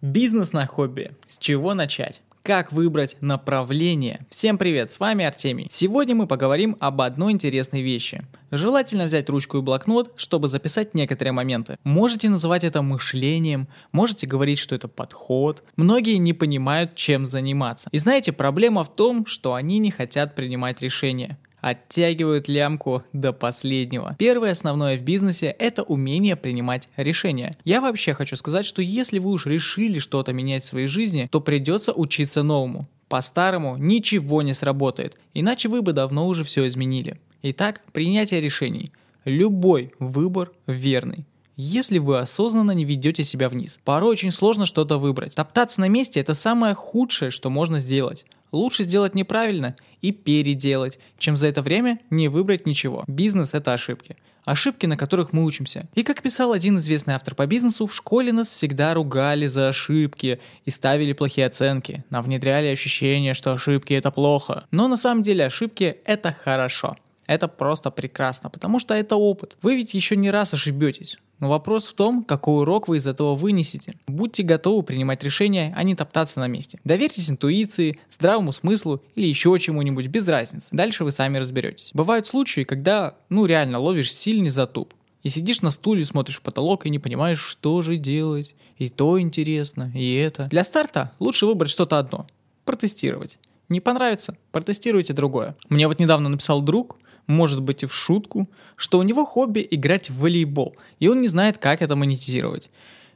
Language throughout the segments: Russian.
Бизнес на хобби. С чего начать? Как выбрать направление? Всем привет, с вами Артемий. Сегодня мы поговорим об одной интересной вещи. Желательно взять ручку и блокнот, чтобы записать некоторые моменты. Можете называть это мышлением, можете говорить, что это подход. Многие не понимают, чем заниматься. И знаете, проблема в том, что они не хотят принимать решения оттягивают лямку до последнего. Первое основное в бизнесе – это умение принимать решения. Я вообще хочу сказать, что если вы уж решили что-то менять в своей жизни, то придется учиться новому. По-старому ничего не сработает, иначе вы бы давно уже все изменили. Итак, принятие решений. Любой выбор верный если вы осознанно не ведете себя вниз. Порой очень сложно что-то выбрать. Топтаться на месте – это самое худшее, что можно сделать. Лучше сделать неправильно и переделать, чем за это время не выбрать ничего. Бизнес – это ошибки. Ошибки, на которых мы учимся. И как писал один известный автор по бизнесу, в школе нас всегда ругали за ошибки и ставили плохие оценки. Нам внедряли ощущение, что ошибки – это плохо. Но на самом деле ошибки – это хорошо. Это просто прекрасно, потому что это опыт. Вы ведь еще не раз ошибетесь. Но вопрос в том, какой урок вы из этого вынесете. Будьте готовы принимать решения, а не топтаться на месте. Доверьтесь интуиции, здравому смыслу или еще чему-нибудь, без разницы. Дальше вы сами разберетесь. Бывают случаи, когда, ну реально, ловишь сильный затуп. И сидишь на стуле, смотришь в потолок и не понимаешь, что же делать. И то интересно, и это. Для старта лучше выбрать что-то одно. Протестировать. Не понравится? Протестируйте другое. Мне вот недавно написал друг, может быть и в шутку, что у него хобби играть в волейбол, и он не знает, как это монетизировать.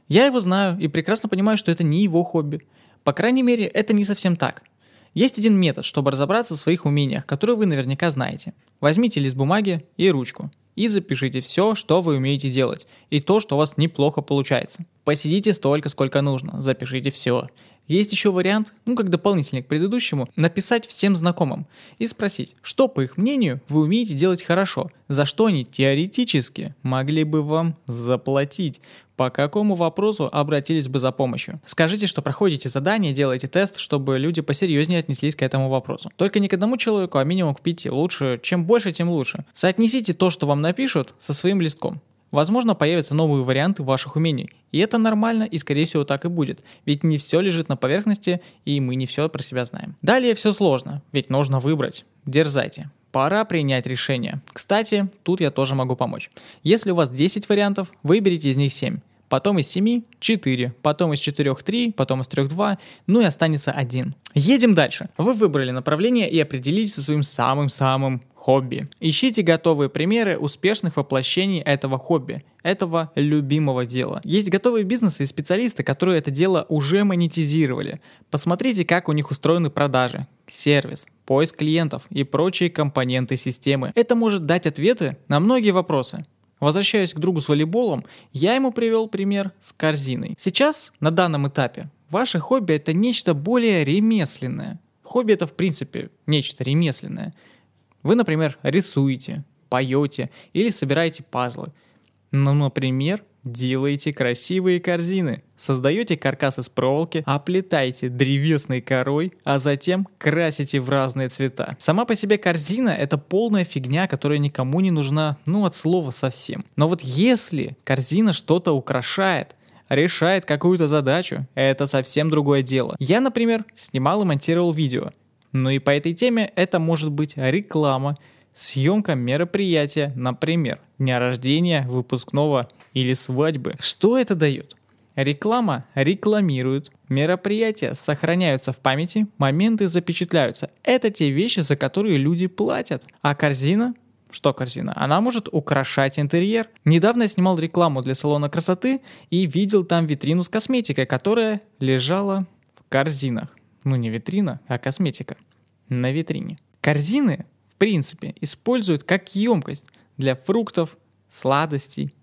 Я его знаю и прекрасно понимаю, что это не его хобби. По крайней мере, это не совсем так. Есть один метод, чтобы разобраться в своих умениях, которые вы наверняка знаете. Возьмите лист бумаги и ручку и запишите все, что вы умеете делать, и то, что у вас неплохо получается. Посидите столько, сколько нужно, запишите все. Есть еще вариант, ну как дополнительный к предыдущему, написать всем знакомым и спросить, что по их мнению вы умеете делать хорошо, за что они теоретически могли бы вам заплатить, по какому вопросу обратились бы за помощью. Скажите, что проходите задание, делаете тест, чтобы люди посерьезнее отнеслись к этому вопросу. Только не к одному человеку, а минимум к пяти. Лучше, чем больше, тем лучше. Соотнесите то, что вам напишут, со своим листком. Возможно, появятся новые варианты ваших умений. И это нормально, и скорее всего так и будет. Ведь не все лежит на поверхности, и мы не все про себя знаем. Далее все сложно, ведь нужно выбрать. Дерзайте. Пора принять решение. Кстати, тут я тоже могу помочь. Если у вас 10 вариантов, выберите из них 7 потом из 7 – 4, потом из 4 – 3, потом из 3 – 2, ну и останется 1. Едем дальше. Вы выбрали направление и определились со своим самым-самым хобби. Ищите готовые примеры успешных воплощений этого хобби, этого любимого дела. Есть готовые бизнесы и специалисты, которые это дело уже монетизировали. Посмотрите, как у них устроены продажи, сервис, поиск клиентов и прочие компоненты системы. Это может дать ответы на многие вопросы. Возвращаясь к другу с волейболом, я ему привел пример с корзиной. Сейчас, на данном этапе, ваше хобби это нечто более ремесленное. Хобби это в принципе нечто ремесленное. Вы, например, рисуете, поете или собираете пазлы. Ну, например, Делаете красивые корзины, создаете каркас из проволоки, оплетаете древесной корой, а затем красите в разные цвета. Сама по себе корзина это полная фигня, которая никому не нужна, ну от слова совсем. Но вот если корзина что-то украшает, решает какую-то задачу, это совсем другое дело. Я, например, снимал и монтировал видео. Ну и по этой теме это может быть реклама, съемка мероприятия, например, дня рождения, выпускного или свадьбы. Что это дает? Реклама рекламирует, мероприятия сохраняются в памяти, моменты запечатляются. Это те вещи, за которые люди платят. А корзина что корзина? Она может украшать интерьер. Недавно я снимал рекламу для салона красоты и видел там витрину с косметикой, которая лежала в корзинах. Ну не витрина, а косметика. На витрине. Корзины, принципе, используют как емкость для фруктов, сладостей,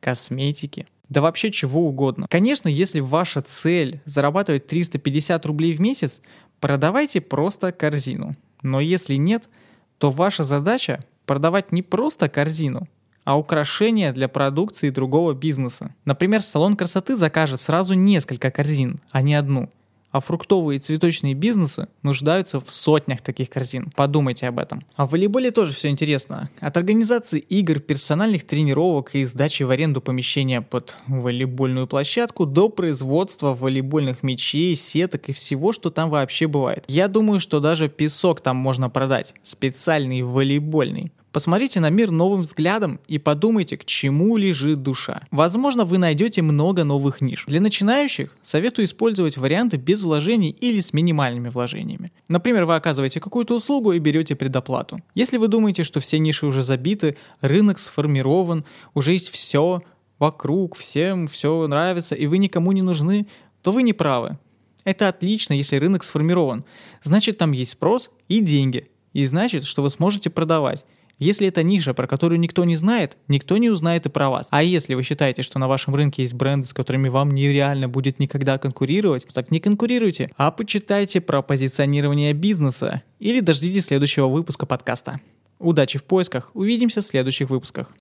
косметики, да вообще чего угодно. Конечно, если ваша цель зарабатывать 350 рублей в месяц, продавайте просто корзину. Но если нет, то ваша задача продавать не просто корзину, а украшения для продукции другого бизнеса. Например, салон красоты закажет сразу несколько корзин, а не одну. А фруктовые и цветочные бизнесы нуждаются в сотнях таких корзин. Подумайте об этом. А в волейболе тоже все интересно. От организации игр, персональных тренировок и сдачи в аренду помещения под волейбольную площадку до производства волейбольных мячей, сеток и всего, что там вообще бывает. Я думаю, что даже песок там можно продать. Специальный волейбольный. Посмотрите на мир новым взглядом и подумайте, к чему лежит душа. Возможно, вы найдете много новых ниш. Для начинающих советую использовать варианты без вложений или с минимальными вложениями. Например, вы оказываете какую-то услугу и берете предоплату. Если вы думаете, что все ниши уже забиты, рынок сформирован, уже есть все вокруг, всем все нравится, и вы никому не нужны, то вы не правы. Это отлично, если рынок сформирован. Значит, там есть спрос и деньги. И значит, что вы сможете продавать. Если это ниша, про которую никто не знает, никто не узнает и про вас. А если вы считаете, что на вашем рынке есть бренды, с которыми вам нереально будет никогда конкурировать, так не конкурируйте, а почитайте про позиционирование бизнеса или дождитесь следующего выпуска подкаста. Удачи в поисках, увидимся в следующих выпусках.